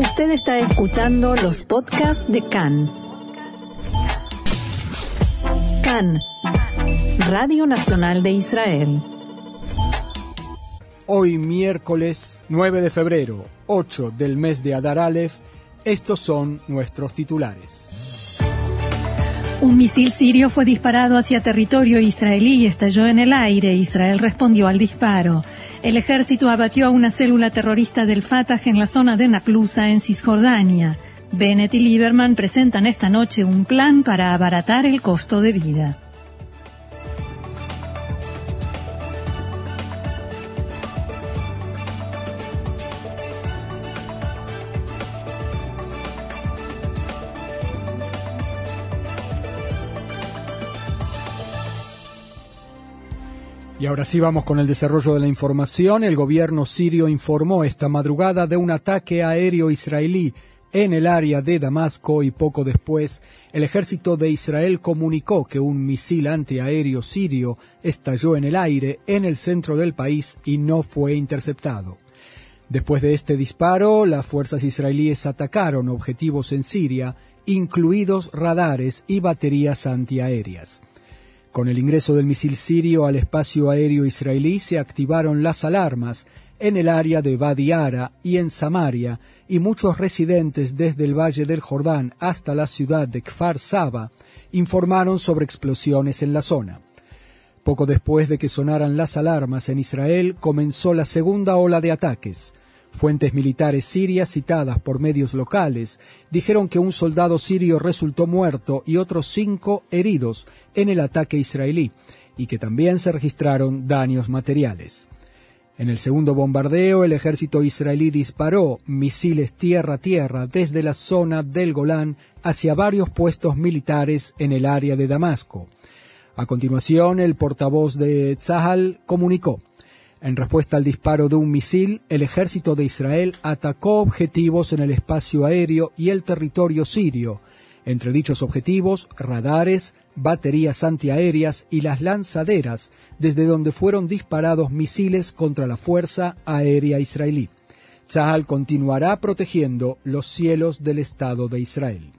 Usted está escuchando los podcasts de CAN. CAN, Radio Nacional de Israel. Hoy miércoles 9 de febrero, 8 del mes de Adar Aleph, estos son nuestros titulares. Un misil sirio fue disparado hacia territorio israelí y estalló en el aire. Israel respondió al disparo. El ejército abatió a una célula terrorista del Fatah en la zona de Naplusa, en Cisjordania. Bennett y Lieberman presentan esta noche un plan para abaratar el costo de vida. Ahora sí vamos con el desarrollo de la información. El gobierno sirio informó esta madrugada de un ataque aéreo israelí en el área de Damasco y poco después el ejército de Israel comunicó que un misil antiaéreo sirio estalló en el aire en el centro del país y no fue interceptado. Después de este disparo, las fuerzas israelíes atacaron objetivos en Siria, incluidos radares y baterías antiaéreas. Con el ingreso del misil sirio al espacio aéreo israelí se activaron las alarmas en el área de Badi Ara y en Samaria, y muchos residentes desde el Valle del Jordán hasta la ciudad de Kfar Saba informaron sobre explosiones en la zona. Poco después de que sonaran las alarmas en Israel, comenzó la segunda ola de ataques. Fuentes militares sirias citadas por medios locales dijeron que un soldado sirio resultó muerto y otros cinco heridos en el ataque israelí, y que también se registraron daños materiales. En el segundo bombardeo, el ejército israelí disparó misiles tierra-tierra desde la zona del Golán hacia varios puestos militares en el área de Damasco. A continuación, el portavoz de Tzahal comunicó en respuesta al disparo de un misil, el ejército de Israel atacó objetivos en el espacio aéreo y el territorio sirio. Entre dichos objetivos, radares, baterías antiaéreas y las lanzaderas, desde donde fueron disparados misiles contra la Fuerza Aérea Israelí. Tzahal continuará protegiendo los cielos del Estado de Israel.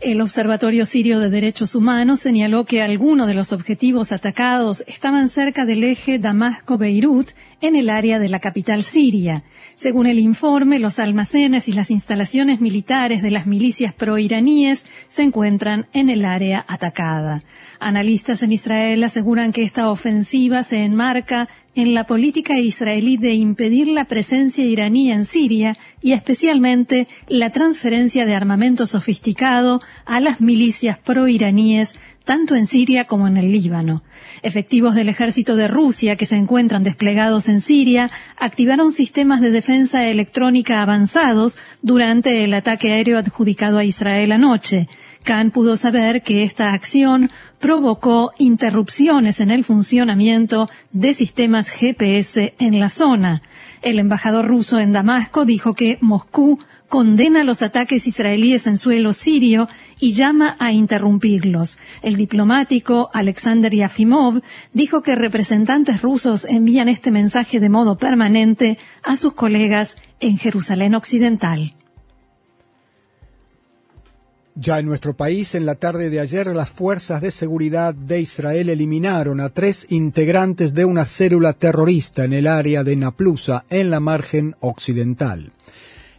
El Observatorio Sirio de Derechos Humanos señaló que algunos de los objetivos atacados estaban cerca del eje Damasco-Beirut, en el área de la capital siria. Según el informe, los almacenes y las instalaciones militares de las milicias proiraníes se encuentran en el área atacada. Analistas en Israel aseguran que esta ofensiva se enmarca en la política israelí de impedir la presencia iraní en Siria y especialmente la transferencia de armamento sofisticado a las milicias proiraníes tanto en Siria como en el Líbano. Efectivos del ejército de Rusia que se encuentran desplegados en Siria activaron sistemas de defensa electrónica avanzados durante el ataque aéreo adjudicado a Israel anoche. Khan pudo saber que esta acción provocó interrupciones en el funcionamiento de sistemas GPS en la zona. El embajador ruso en Damasco dijo que Moscú condena los ataques israelíes en suelo sirio y llama a interrumpirlos. El diplomático Alexander Yafimov dijo que representantes rusos envían este mensaje de modo permanente a sus colegas en Jerusalén Occidental. Ya en nuestro país, en la tarde de ayer, las fuerzas de seguridad de Israel eliminaron a tres integrantes de una célula terrorista en el área de Naplusa, en la margen occidental.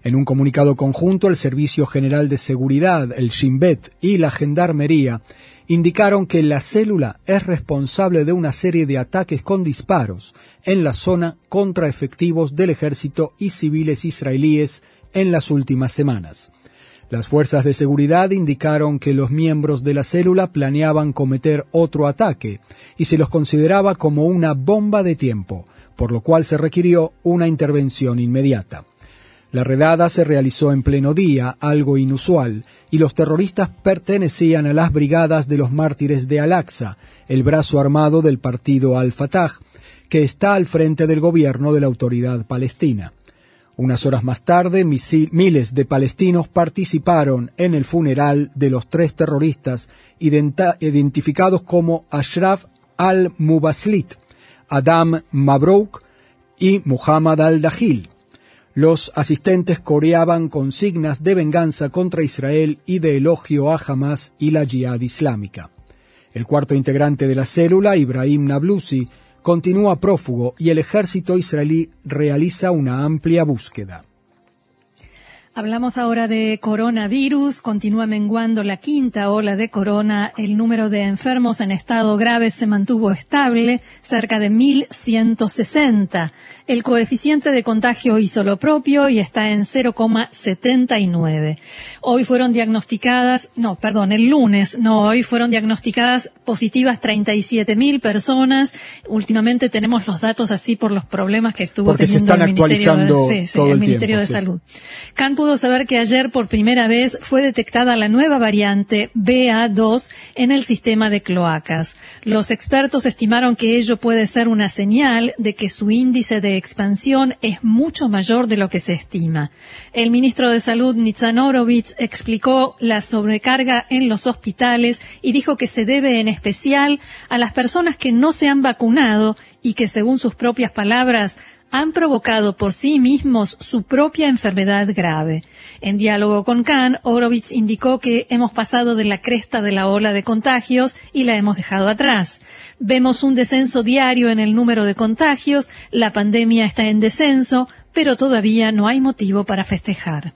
En un comunicado conjunto, el Servicio General de Seguridad, el Shin Bet y la Gendarmería indicaron que la célula es responsable de una serie de ataques con disparos en la zona contra efectivos del ejército y civiles israelíes en las últimas semanas. Las fuerzas de seguridad indicaron que los miembros de la célula planeaban cometer otro ataque y se los consideraba como una bomba de tiempo, por lo cual se requirió una intervención inmediata. La redada se realizó en pleno día, algo inusual, y los terroristas pertenecían a las brigadas de los mártires de Al-Aqsa, el brazo armado del partido Al-Fatah, que está al frente del gobierno de la autoridad palestina. Unas horas más tarde, miles de palestinos participaron en el funeral de los tres terroristas identificados como Ashraf al-Mubaslit, Adam Mabrouk y Muhammad al-Dahil. Los asistentes coreaban consignas de venganza contra Israel y de elogio a Hamas y la Jihad Islámica. El cuarto integrante de la célula, Ibrahim Nablusi, continúa prófugo y el ejército israelí realiza una amplia búsqueda. Hablamos ahora de coronavirus. Continúa menguando la quinta ola de corona. El número de enfermos en estado grave se mantuvo estable, cerca de 1.160. El coeficiente de contagio hizo lo propio y está en 0,79. Hoy fueron diagnosticadas, no, perdón, el lunes, no, hoy fueron diagnosticadas positivas 37.000 personas. Últimamente tenemos los datos así por los problemas que estuvo Porque teniendo se están el actualizando Ministerio de, sí, sí, todo el el Ministerio tiempo, de sí. Salud. Can saber que ayer por primera vez fue detectada la nueva variante BA2 en el sistema de cloacas. Los expertos estimaron que ello puede ser una señal de que su índice de expansión es mucho mayor de lo que se estima. El ministro de Salud, Nitzan Horowitz, explicó la sobrecarga en los hospitales y dijo que se debe en especial a las personas que no se han vacunado y que, según sus propias palabras, han provocado por sí mismos su propia enfermedad grave. En diálogo con Khan, Horowitz indicó que hemos pasado de la cresta de la ola de contagios y la hemos dejado atrás. Vemos un descenso diario en el número de contagios, la pandemia está en descenso, pero todavía no hay motivo para festejar.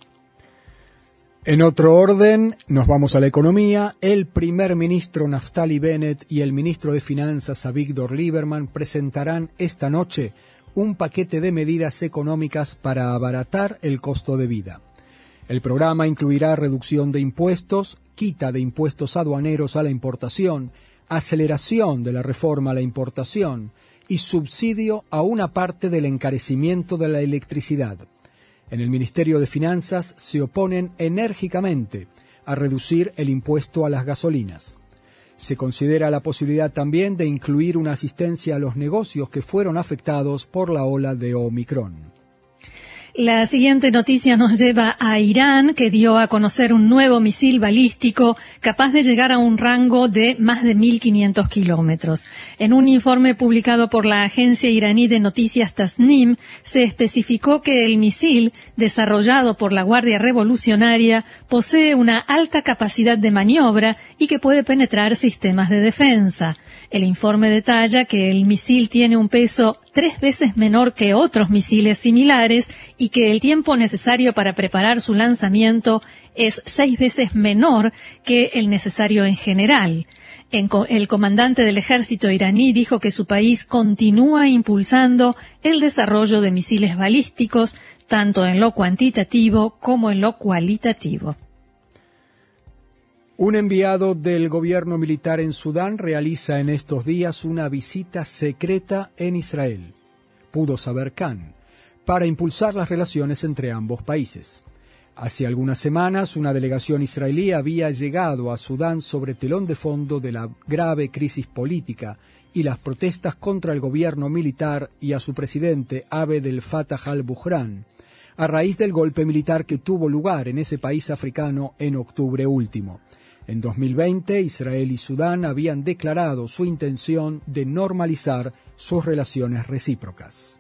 En otro orden, nos vamos a la economía. El primer ministro Naftali Bennett y el ministro de Finanzas Avigdor Lieberman presentarán esta noche un paquete de medidas económicas para abaratar el costo de vida. El programa incluirá reducción de impuestos, quita de impuestos aduaneros a la importación, aceleración de la reforma a la importación y subsidio a una parte del encarecimiento de la electricidad. En el Ministerio de Finanzas se oponen enérgicamente a reducir el impuesto a las gasolinas. Se considera la posibilidad también de incluir una asistencia a los negocios que fueron afectados por la ola de Omicron. La siguiente noticia nos lleva a Irán, que dio a conocer un nuevo misil balístico capaz de llegar a un rango de más de 1.500 kilómetros. En un informe publicado por la agencia iraní de noticias Tasnim, se especificó que el misil, desarrollado por la Guardia Revolucionaria, posee una alta capacidad de maniobra y que puede penetrar sistemas de defensa. El informe detalla que el misil tiene un peso tres veces menor que otros misiles similares y que el tiempo necesario para preparar su lanzamiento es seis veces menor que el necesario en general. El comandante del ejército iraní dijo que su país continúa impulsando el desarrollo de misiles balísticos, tanto en lo cuantitativo como en lo cualitativo. Un enviado del gobierno militar en Sudán realiza en estos días una visita secreta en Israel, pudo saber Khan, para impulsar las relaciones entre ambos países. Hace algunas semanas, una delegación israelí había llegado a Sudán sobre telón de fondo de la grave crisis política y las protestas contra el gobierno militar y a su presidente Abed el Fattah al-Buhran, a raíz del golpe militar que tuvo lugar en ese país africano en octubre último. En 2020, Israel y Sudán habían declarado su intención de normalizar sus relaciones recíprocas.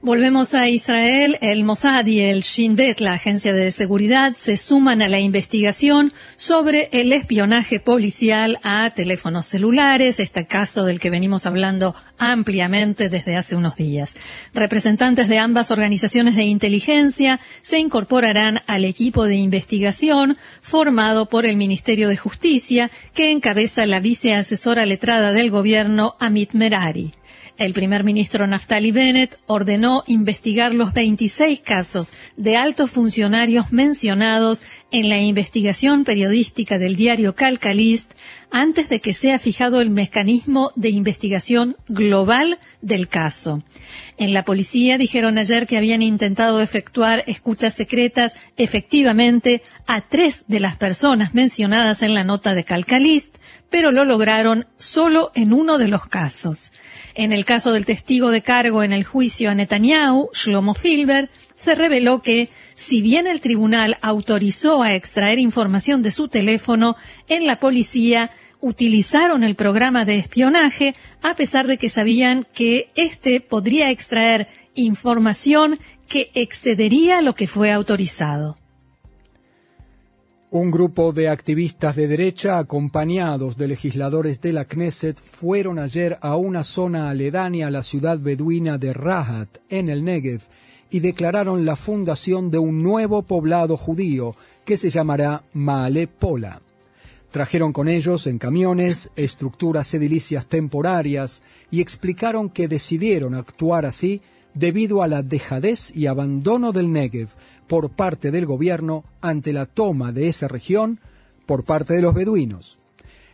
Volvemos a Israel. El Mossad y el Shin Bet, la agencia de seguridad, se suman a la investigación sobre el espionaje policial a teléfonos celulares, este caso del que venimos hablando ampliamente desde hace unos días. Representantes de ambas organizaciones de inteligencia se incorporarán al equipo de investigación formado por el Ministerio de Justicia, que encabeza la viceasesora letrada del gobierno, Amit Merari. El primer ministro Naftali Bennett ordenó investigar los 26 casos de altos funcionarios mencionados en la investigación periodística del diario Calcalist antes de que sea fijado el mecanismo de investigación global del caso. En la policía dijeron ayer que habían intentado efectuar escuchas secretas efectivamente a tres de las personas mencionadas en la nota de Calcalist, pero lo lograron solo en uno de los casos. En el caso del testigo de cargo en el juicio a Netanyahu, Shlomo Filber, se reveló que, si bien el tribunal autorizó a extraer información de su teléfono, en la policía utilizaron el programa de espionaje a pesar de que sabían que éste podría extraer información que excedería lo que fue autorizado. Un grupo de activistas de derecha, acompañados de legisladores de la Knesset, fueron ayer a una zona aledaña a la ciudad beduina de Rahat, en el Negev, y declararon la fundación de un nuevo poblado judío que se llamará Maale Pola. Trajeron con ellos en camiones estructuras edilicias temporarias y explicaron que decidieron actuar así debido a la dejadez y abandono del Negev por parte del gobierno ante la toma de esa región por parte de los beduinos.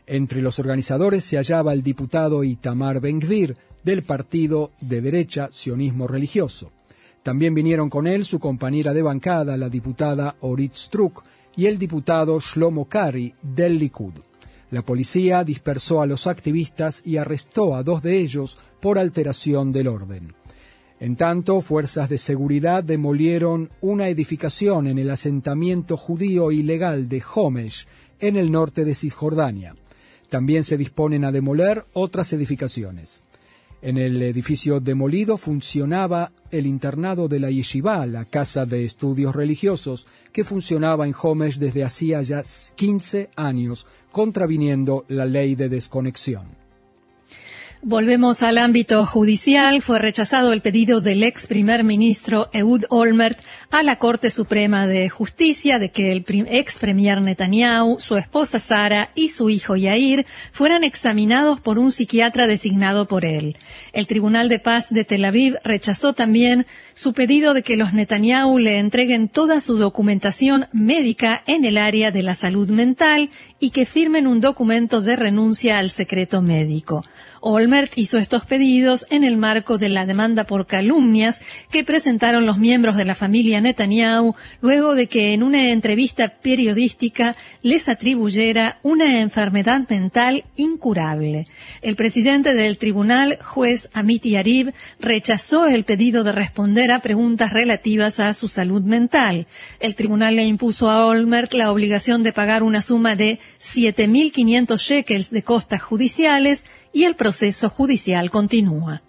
Entre los organizadores se hallaba el diputado Itamar Ben-Gvir del partido de derecha sionismo religioso. También vinieron con él su compañera de bancada, la diputada Orit Struk, y el diputado Shlomo Kari del Likud. La policía dispersó a los activistas y arrestó a dos de ellos por alteración del orden. En tanto, fuerzas de seguridad demolieron una edificación en el asentamiento judío ilegal de Homesh, en el norte de Cisjordania. También se disponen a demoler otras edificaciones. En el edificio demolido funcionaba el internado de la Yeshiva, la casa de estudios religiosos, que funcionaba en Homesh desde hacía ya 15 años, contraviniendo la ley de desconexión. Volvemos al ámbito judicial. Fue rechazado el pedido del ex primer ministro Ehud Olmert a la Corte Suprema de Justicia de que el ex premier Netanyahu, su esposa Sara y su hijo Yair fueran examinados por un psiquiatra designado por él. El Tribunal de Paz de Tel Aviv rechazó también su pedido de que los Netanyahu le entreguen toda su documentación médica en el área de la salud mental y que firmen un documento de renuncia al secreto médico. Olmert hizo estos pedidos en el marco de la demanda por calumnias que presentaron los miembros de la familia Netanyahu luego de que en una entrevista periodística les atribuyera una enfermedad mental incurable. El presidente del tribunal, juez Amit Yarib, rechazó el pedido de responder a preguntas relativas a su salud mental. El tribunal le impuso a Olmert la obligación de pagar una suma de 7.500 shekels de costas judiciales y el proceso judicial continúa.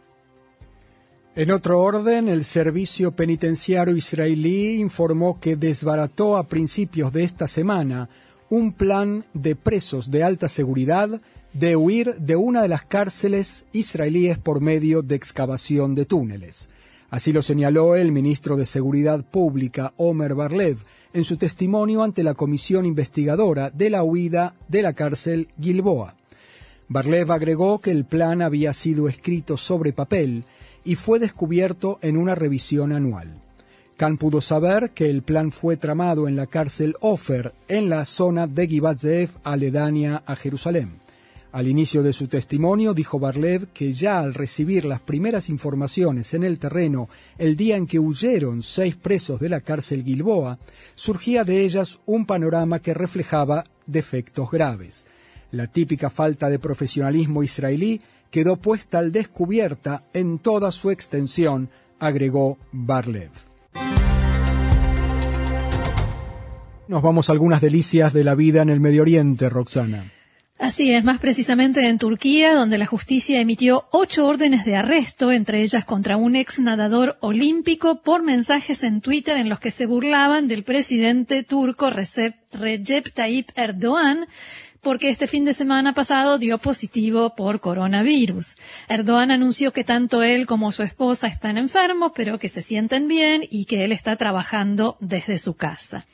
En otro orden, el Servicio Penitenciario israelí informó que desbarató a principios de esta semana un plan de presos de alta seguridad de huir de una de las cárceles israelíes por medio de excavación de túneles. Así lo señaló el ministro de Seguridad Pública, Omer Barlev, en su testimonio ante la comisión investigadora de la huida de la cárcel Gilboa. Barlev agregó que el plan había sido escrito sobre papel y fue descubierto en una revisión anual. Khan pudo saber que el plan fue tramado en la cárcel Ofer, en la zona de Givat aledaña a Jerusalén. Al inicio de su testimonio dijo Barlev que ya al recibir las primeras informaciones en el terreno el día en que huyeron seis presos de la cárcel Gilboa, surgía de ellas un panorama que reflejaba defectos graves. La típica falta de profesionalismo israelí quedó puesta al descubierta en toda su extensión, agregó Barlev. Nos vamos a algunas delicias de la vida en el Medio Oriente, Roxana. Así es, más precisamente en Turquía, donde la justicia emitió ocho órdenes de arresto, entre ellas contra un ex nadador olímpico, por mensajes en Twitter en los que se burlaban del presidente turco Recep, Tayyip Erdogan, porque este fin de semana pasado dio positivo por coronavirus. Erdogan anunció que tanto él como su esposa están enfermos, pero que se sienten bien y que él está trabajando desde su casa.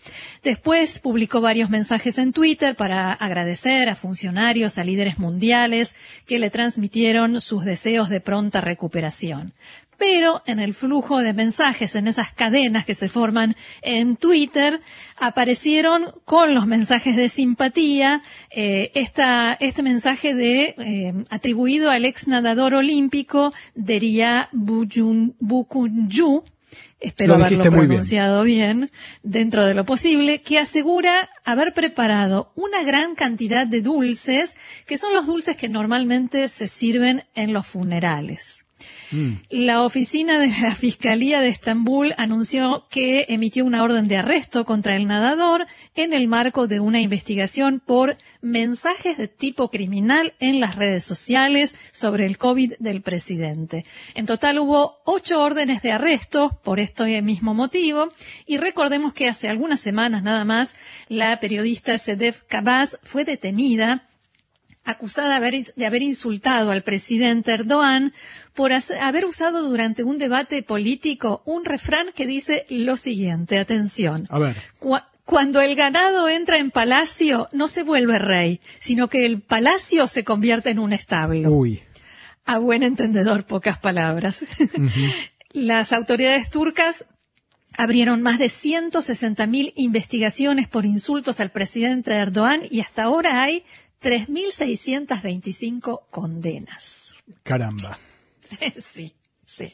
Después publicó varios mensajes en Twitter para agradecer a funcionarios, a líderes mundiales que le transmitieron sus deseos de pronta recuperación pero en el flujo de mensajes, en esas cadenas que se forman en Twitter, aparecieron con los mensajes de simpatía eh, este mensaje de eh, atribuido al ex nadador olímpico Deria Bukunju, espero haberlo pronunciado bien. dentro de lo posible, que asegura haber preparado una gran cantidad de dulces, que son los dulces que normalmente se sirven en los funerales. Mm. La oficina de la Fiscalía de Estambul anunció que emitió una orden de arresto contra el nadador en el marco de una investigación por mensajes de tipo criminal en las redes sociales sobre el COVID del presidente. En total hubo ocho órdenes de arresto por este mismo motivo y recordemos que hace algunas semanas nada más la periodista Sedef Kabaz fue detenida acusada de haber, insultado al presidente Erdogan por haber usado durante un debate político un refrán que dice lo siguiente, atención. A ver. cuando el ganado entra en palacio, no se vuelve rey, sino que el palacio se convierte en un establo. Uy. A buen entendedor, pocas palabras. Las autoridades turcas abrieron más de 160.000 investigaciones por insultos al presidente Erdogan y hasta ahora hay 3.625 condenas. Caramba. sí, sí.